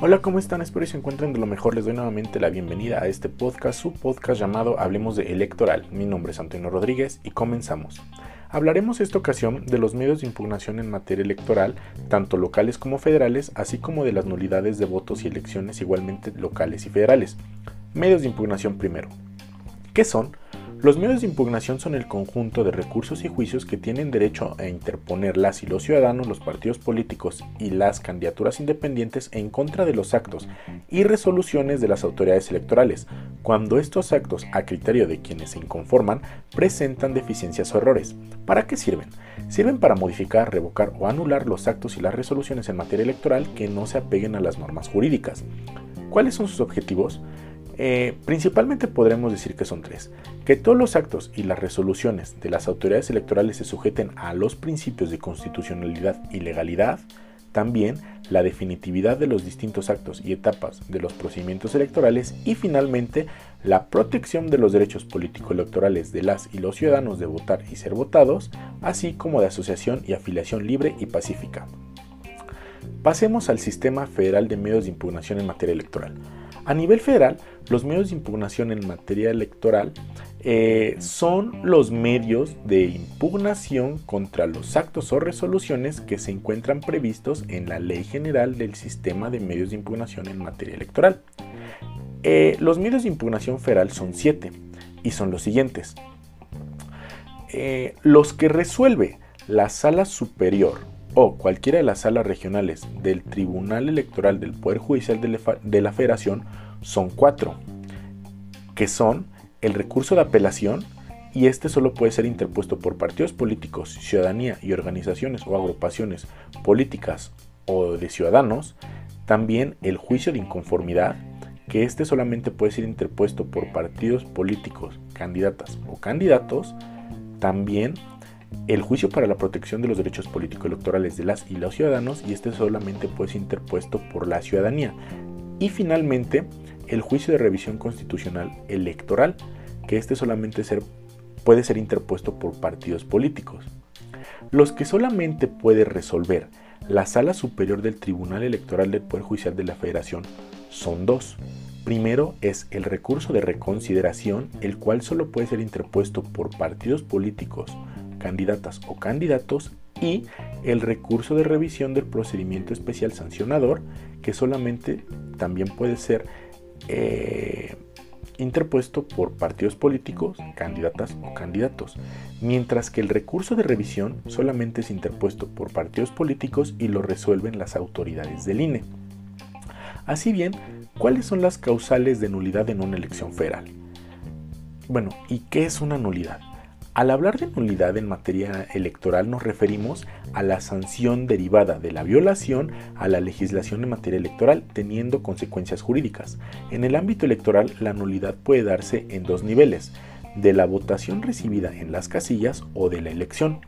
Hola, ¿cómo están? Espero que se encuentren de lo mejor. Les doy nuevamente la bienvenida a este podcast, su podcast llamado Hablemos de Electoral. Mi nombre es Antonio Rodríguez y comenzamos. Hablaremos esta ocasión de los medios de impugnación en materia electoral, tanto locales como federales, así como de las nulidades de votos y elecciones igualmente locales y federales. Medios de impugnación primero. ¿Qué son? Los medios de impugnación son el conjunto de recursos y juicios que tienen derecho a interponer las y los ciudadanos, los partidos políticos y las candidaturas independientes en contra de los actos y resoluciones de las autoridades electorales, cuando estos actos, a criterio de quienes se inconforman, presentan deficiencias o errores. ¿Para qué sirven? Sirven para modificar, revocar o anular los actos y las resoluciones en materia electoral que no se apeguen a las normas jurídicas. ¿Cuáles son sus objetivos? Eh, principalmente podremos decir que son tres. Que todos los actos y las resoluciones de las autoridades electorales se sujeten a los principios de constitucionalidad y legalidad. También la definitividad de los distintos actos y etapas de los procedimientos electorales y finalmente la protección de los derechos político-electorales de las y los ciudadanos de votar y ser votados, así como de asociación y afiliación libre y pacífica. Pasemos al sistema federal de medios de impugnación en materia electoral. A nivel federal, los medios de impugnación en materia electoral eh, son los medios de impugnación contra los actos o resoluciones que se encuentran previstos en la Ley General del Sistema de Medios de Impugnación en materia electoral. Eh, los medios de impugnación federal son siete y son los siguientes. Eh, los que resuelve la sala superior o cualquiera de las salas regionales del Tribunal Electoral del Poder Judicial de la Federación son cuatro, que son el recurso de apelación, y este solo puede ser interpuesto por partidos políticos, ciudadanía y organizaciones o agrupaciones políticas o de ciudadanos, también el juicio de inconformidad, que este solamente puede ser interpuesto por partidos políticos, candidatas o candidatos, también el juicio para la protección de los derechos político-electorales de las y los ciudadanos y este solamente puede ser interpuesto por la ciudadanía. Y finalmente, el juicio de revisión constitucional electoral, que este solamente puede ser interpuesto por partidos políticos. Los que solamente puede resolver la Sala Superior del Tribunal Electoral del Poder Judicial de la Federación son dos. Primero es el recurso de reconsideración, el cual solo puede ser interpuesto por partidos políticos candidatas o candidatos y el recurso de revisión del procedimiento especial sancionador que solamente también puede ser eh, interpuesto por partidos políticos, candidatas o candidatos, mientras que el recurso de revisión solamente es interpuesto por partidos políticos y lo resuelven las autoridades del INE. Así bien, ¿cuáles son las causales de nulidad en una elección federal? Bueno, ¿y qué es una nulidad? Al hablar de nulidad en materia electoral nos referimos a la sanción derivada de la violación a la legislación en materia electoral teniendo consecuencias jurídicas. En el ámbito electoral la nulidad puede darse en dos niveles, de la votación recibida en las casillas o de la elección.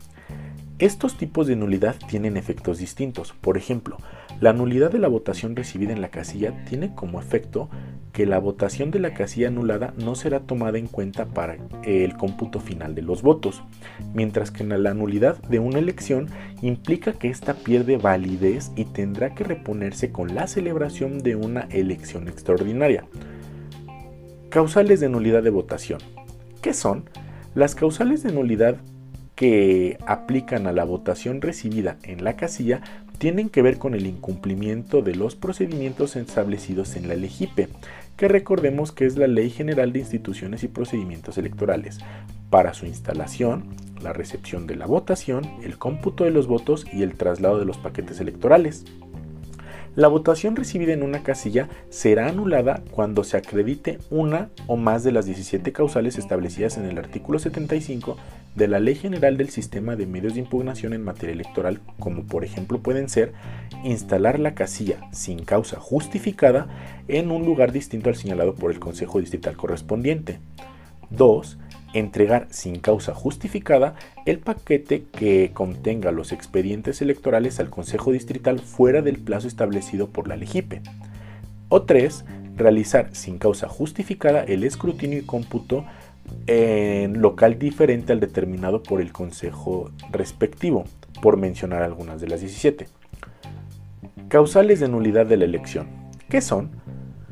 Estos tipos de nulidad tienen efectos distintos. Por ejemplo, la nulidad de la votación recibida en la casilla tiene como efecto que la votación de la casilla anulada no será tomada en cuenta para el cómputo final de los votos, mientras que la nulidad de una elección implica que ésta pierde validez y tendrá que reponerse con la celebración de una elección extraordinaria. Causales de nulidad de votación. ¿Qué son? Las causales de nulidad que aplican a la votación recibida en la casilla tienen que ver con el incumplimiento de los procedimientos establecidos en la LEGIPE, que recordemos que es la Ley General de Instituciones y Procedimientos Electorales, para su instalación, la recepción de la votación, el cómputo de los votos y el traslado de los paquetes electorales. La votación recibida en una casilla será anulada cuando se acredite una o más de las 17 causales establecidas en el artículo 75 de la Ley General del Sistema de Medios de Impugnación en materia electoral, como por ejemplo pueden ser instalar la casilla sin causa justificada en un lugar distinto al señalado por el Consejo Distrital correspondiente. 2 entregar sin causa justificada el paquete que contenga los expedientes electorales al Consejo Distrital fuera del plazo establecido por la LEGIPE. O 3. Realizar sin causa justificada el escrutinio y cómputo en local diferente al determinado por el Consejo respectivo, por mencionar algunas de las 17. Causales de nulidad de la elección. ¿Qué son?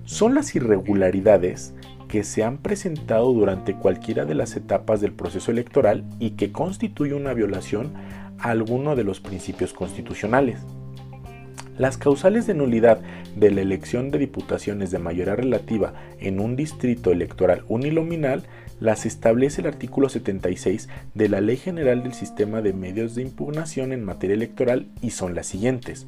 Son las irregularidades que se han presentado durante cualquiera de las etapas del proceso electoral y que constituye una violación a alguno de los principios constitucionales. Las causales de nulidad de la elección de diputaciones de mayoría relativa en un distrito electoral unilominal las establece el artículo 76 de la Ley General del Sistema de Medios de Impugnación en materia electoral y son las siguientes.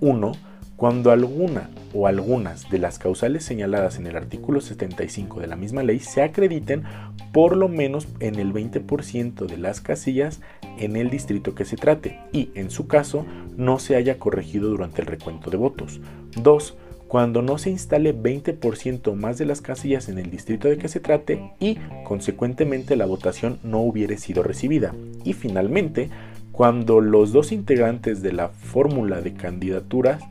1 cuando alguna o algunas de las causales señaladas en el artículo 75 de la misma ley se acrediten por lo menos en el 20% de las casillas en el distrito que se trate y, en su caso, no se haya corregido durante el recuento de votos. 2. Cuando no se instale 20% más de las casillas en el distrito de que se trate y, consecuentemente, la votación no hubiere sido recibida. Y, finalmente, cuando los dos integrantes de la fórmula de candidaturas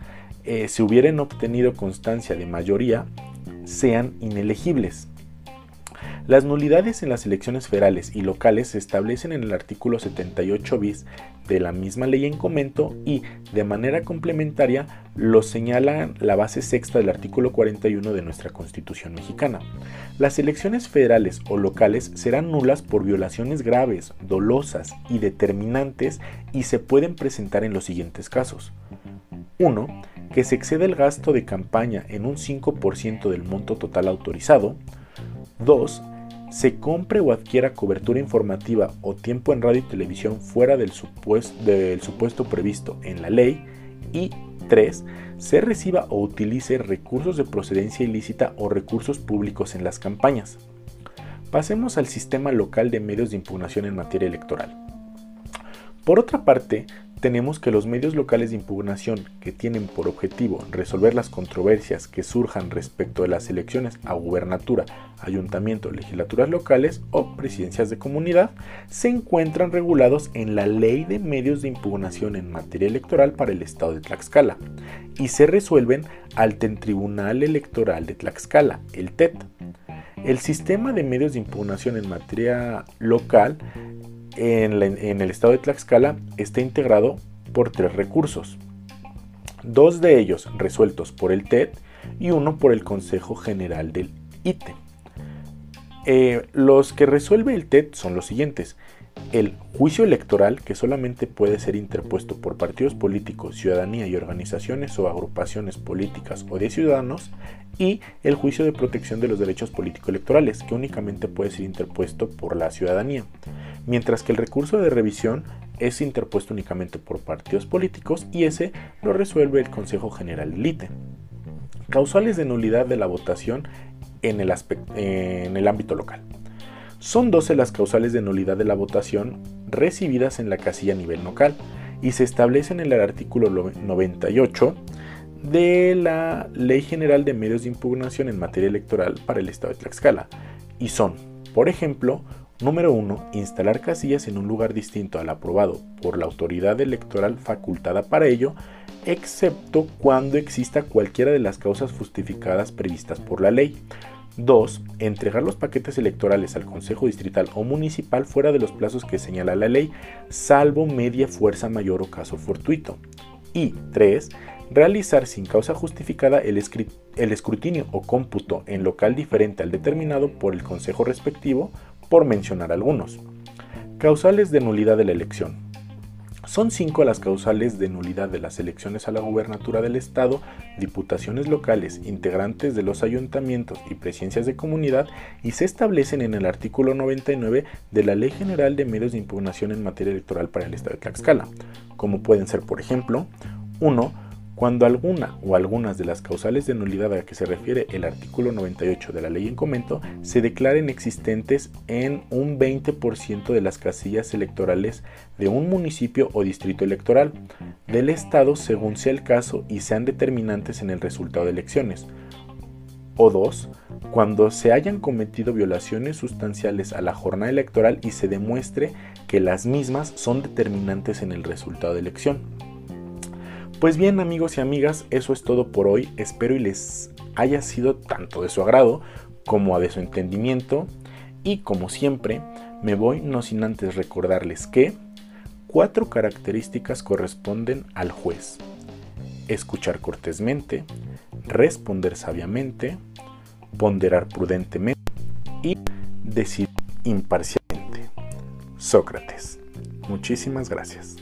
eh, se hubieran obtenido constancia de mayoría, sean inelegibles. Las nulidades en las elecciones federales y locales se establecen en el artículo 78 bis de la misma ley en comento y, de manera complementaria, lo señala la base sexta del artículo 41 de nuestra Constitución mexicana. Las elecciones federales o locales serán nulas por violaciones graves, dolosas y determinantes y se pueden presentar en los siguientes casos. 1 que se excede el gasto de campaña en un 5% del monto total autorizado. 2. Se compre o adquiera cobertura informativa o tiempo en radio y televisión fuera del supuesto, previsto en la ley. Y 3. Se reciba o utilice recursos de procedencia ilícita o recursos públicos en las campañas. Pasemos al sistema local de medios de impugnación en materia electoral. Por otra parte, tenemos que los medios locales de impugnación que tienen por objetivo resolver las controversias que surjan respecto de las elecciones a gubernatura, ayuntamiento, legislaturas locales o presidencias de comunidad se encuentran regulados en la Ley de Medios de Impugnación en materia electoral para el Estado de Tlaxcala y se resuelven ante el Tribunal Electoral de Tlaxcala, el TET. El sistema de medios de impugnación en materia local en, el estado de Tlaxcala está integrado por tres recursos, dos de ellos resueltos por el TED y uno por el Consejo General del ITE. Eh, los que resuelve el TED son los siguientes. El juicio electoral, que solamente puede ser interpuesto por partidos políticos, ciudadanía y organizaciones o agrupaciones políticas o de ciudadanos, y el juicio de protección de los derechos político-electorales, que únicamente puede ser interpuesto por la ciudadanía, mientras que el recurso de revisión es interpuesto únicamente por partidos políticos y ese lo resuelve el Consejo General del ITE. Causales de nulidad de la votación en el, en el ámbito local. Son 12 las causales de nulidad de la votación recibidas en la casilla a nivel local y se establecen en el artículo 98 de la Ley General de Medios de Impugnación en materia electoral para el Estado de Tlaxcala. Y son, por ejemplo, número 1, instalar casillas en un lugar distinto al aprobado por la autoridad electoral facultada para ello, excepto cuando exista cualquiera de las causas justificadas previstas por la ley. 2. Entregar los paquetes electorales al Consejo Distrital o Municipal fuera de los plazos que señala la ley, salvo media fuerza mayor o caso fortuito. Y 3. Realizar sin causa justificada el, el escrutinio o cómputo en local diferente al determinado por el Consejo respectivo, por mencionar algunos. Causales de nulidad de la elección. Son cinco las causales de nulidad de las elecciones a la gubernatura del Estado, diputaciones locales, integrantes de los ayuntamientos y presidencias de comunidad y se establecen en el artículo 99 de la Ley General de Medios de Impugnación en materia electoral para el Estado de Tlaxcala, como pueden ser, por ejemplo, 1 cuando alguna o algunas de las causales de nulidad a que se refiere el artículo 98 de la ley en comento se declaren existentes en un 20% de las casillas electorales de un municipio o distrito electoral del Estado según sea el caso y sean determinantes en el resultado de elecciones. O dos, cuando se hayan cometido violaciones sustanciales a la jornada electoral y se demuestre que las mismas son determinantes en el resultado de elección. Pues bien amigos y amigas, eso es todo por hoy. Espero y les haya sido tanto de su agrado como de su entendimiento. Y como siempre, me voy no sin antes recordarles que cuatro características corresponden al juez. Escuchar cortésmente, responder sabiamente, ponderar prudentemente y decidir imparcialmente. Sócrates. Muchísimas gracias.